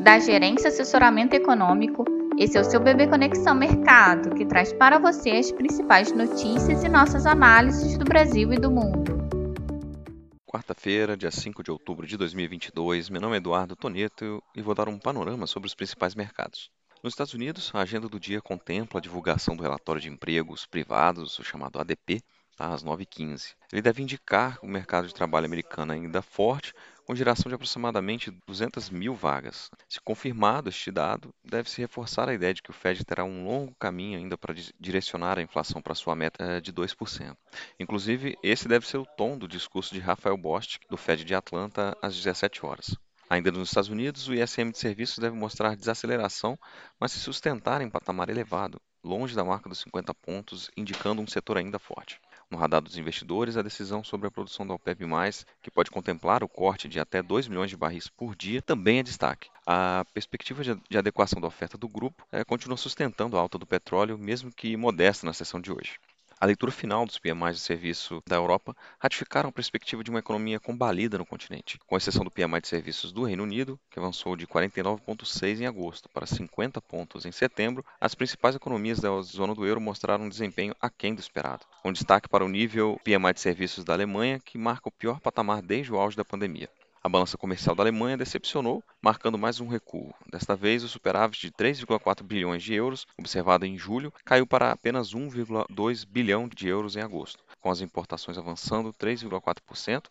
da Gerência Assessoramento Econômico. Esse é o seu Bebê Conexão Mercado, que traz para você as principais notícias e nossas análises do Brasil e do mundo. Quarta-feira, dia 5 de outubro de 2022, meu nome é Eduardo Toneto e vou dar um panorama sobre os principais mercados. Nos Estados Unidos, a agenda do dia contempla a divulgação do relatório de empregos privados, o chamado ADP, tá, às 9h15. Ele deve indicar o mercado de trabalho americano ainda forte, com geração de aproximadamente 200 mil vagas. Se confirmado este dado, deve-se reforçar a ideia de que o Fed terá um longo caminho ainda para direcionar a inflação para sua meta eh, de 2%. Inclusive, esse deve ser o tom do discurso de Rafael Bostic, do Fed de Atlanta, às 17 horas. Ainda nos Estados Unidos, o ISM de serviços deve mostrar desaceleração, mas se sustentar em patamar elevado, longe da marca dos 50 pontos, indicando um setor ainda forte. No radar dos investidores, a decisão sobre a produção da OPEP+, que pode contemplar o corte de até 2 milhões de barris por dia, também é destaque. A perspectiva de adequação da oferta do grupo é, continua sustentando a alta do petróleo, mesmo que modesta na sessão de hoje. A leitura final dos PMIs de serviço da Europa ratificaram a perspectiva de uma economia combalida no continente, com exceção do PMI de serviços do Reino Unido, que avançou de 49,6 em agosto para 50 pontos em setembro. As principais economias da zona do euro mostraram um desempenho aquém do esperado, com destaque para o nível PMI de serviços da Alemanha, que marca o pior patamar desde o auge da pandemia. A balança comercial da Alemanha decepcionou, marcando mais um recuo. Desta vez, o superávit de 3,4 bilhões de euros, observado em julho, caiu para apenas 1,2 bilhão de euros em agosto, com as importações avançando 3,4%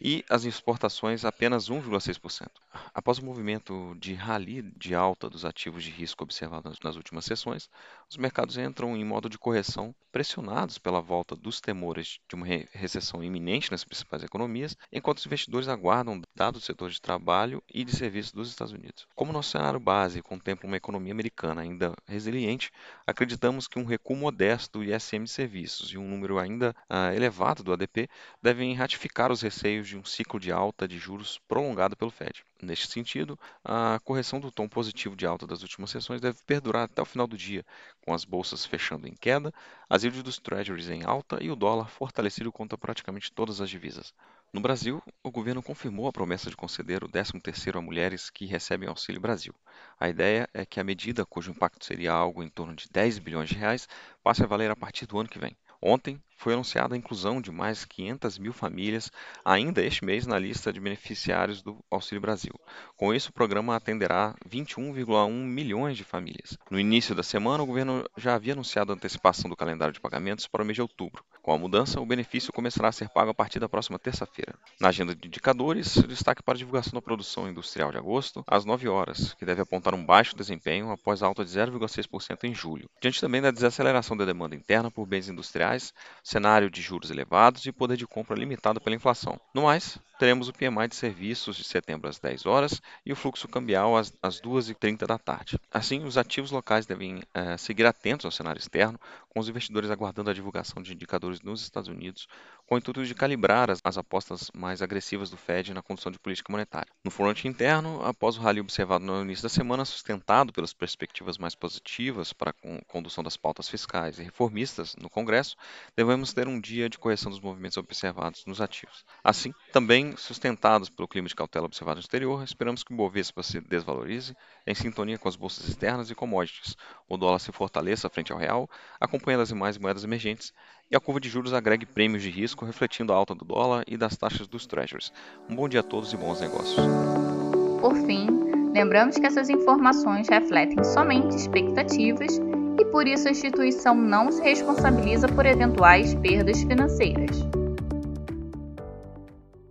e as exportações apenas 1,6%. Após o movimento de rally de alta dos ativos de risco observado nas últimas sessões, os mercados entram em modo de correção, pressionados pela volta dos temores de uma recessão iminente nas principais economias, enquanto os investidores aguardam dados do setor de trabalho e de serviços dos Estados Unidos. Como nosso cenário base contempla uma economia americana ainda resiliente, acreditamos que um recuo modesto do ISM serviços e um número ainda uh, elevado do ADP devem ratificar os receios de um ciclo de alta de juros prolongado pelo Fed. Neste sentido, a correção do tom positivo de alta das últimas sessões deve perdurar até o final do dia, com as bolsas fechando em queda, as yields dos treasuries em alta e o dólar fortalecido contra praticamente todas as divisas. No Brasil, o governo confirmou a promessa de conceder o 13º a mulheres que recebem Auxílio Brasil. A ideia é que a medida, cujo impacto seria algo em torno de 10 bilhões de reais, passe a valer a partir do ano que vem. Ontem foi anunciada a inclusão de mais 500 mil famílias ainda este mês na lista de beneficiários do Auxílio Brasil. Com isso, o programa atenderá 21,1 milhões de famílias. No início da semana, o governo já havia anunciado a antecipação do calendário de pagamentos para o mês de outubro. Com a mudança, o benefício começará a ser pago a partir da próxima terça-feira. Na agenda de indicadores, destaque para a divulgação da produção industrial de agosto, às 9 horas, que deve apontar um baixo desempenho após alta de 0,6% em julho. Diante também da desaceleração da demanda interna por bens industriais, cenário de juros elevados e poder de compra limitado pela inflação. No mais, teremos o PMI de serviços de setembro às 10 horas e o fluxo cambial às, às 2h30 da tarde. Assim, os ativos locais devem eh, seguir atentos ao cenário externo, com os investidores aguardando a divulgação de indicadores nos Estados Unidos, com o intuito de calibrar as, as apostas mais agressivas do Fed na condução de política monetária. No fronte interno, após o rally observado no início da semana, sustentado pelas perspectivas mais positivas para a condução das pautas fiscais e reformistas no Congresso, devemos ter um dia de correção dos movimentos observados nos ativos. Assim, também sustentados pelo clima de cautela observado no exterior, esperamos que o Bovespa se desvalorize em sintonia com as bolsas externas e commodities, o dólar se fortaleça frente ao real, acompanhando as demais moedas emergentes e a curva de juros agregue prêmios de risco, refletindo a alta do dólar e das taxas dos treasuries. Um bom dia a todos e bons negócios. Por fim, lembramos que essas informações refletem somente expectativas e por isso a instituição não se responsabiliza por eventuais perdas financeiras.